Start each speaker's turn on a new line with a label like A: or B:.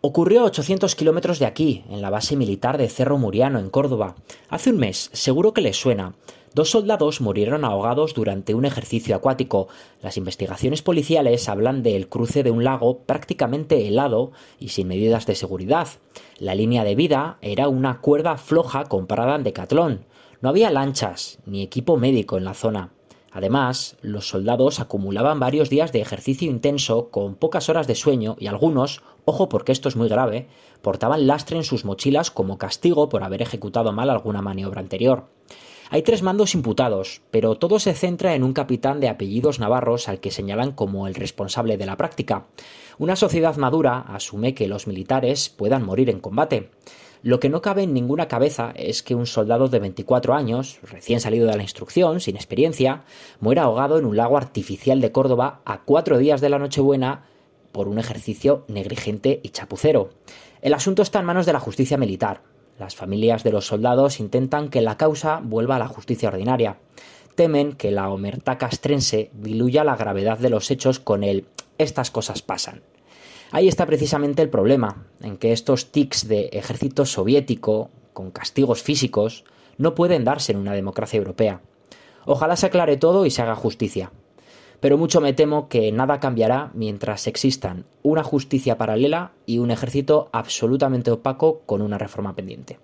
A: Ocurrió a 800 kilómetros de aquí, en la base militar de Cerro Muriano, en Córdoba. Hace un mes, seguro que les suena. Dos soldados murieron ahogados durante un ejercicio acuático. Las investigaciones policiales hablan del cruce de un lago prácticamente helado y sin medidas de seguridad. La línea de vida era una cuerda floja comparada en Decatlón. No había lanchas ni equipo médico en la zona. Además, los soldados acumulaban varios días de ejercicio intenso con pocas horas de sueño y algunos, ojo porque esto es muy grave, portaban lastre en sus mochilas como castigo por haber ejecutado mal alguna maniobra anterior. Hay tres mandos imputados, pero todo se centra en un capitán de apellidos navarros al que señalan como el responsable de la práctica. Una sociedad madura asume que los militares puedan morir en combate. Lo que no cabe en ninguna cabeza es que un soldado de 24 años, recién salido de la instrucción, sin experiencia, muera ahogado en un lago artificial de Córdoba a cuatro días de la Nochebuena por un ejercicio negligente y chapucero. El asunto está en manos de la justicia militar. Las familias de los soldados intentan que la causa vuelva a la justicia ordinaria. Temen que la omerta castrense diluya la gravedad de los hechos con el estas cosas pasan. Ahí está precisamente el problema, en que estos tics de ejército soviético, con castigos físicos, no pueden darse en una democracia europea. Ojalá se aclare todo y se haga justicia. Pero mucho me temo que nada cambiará mientras existan una justicia paralela y un ejército absolutamente opaco con una reforma pendiente.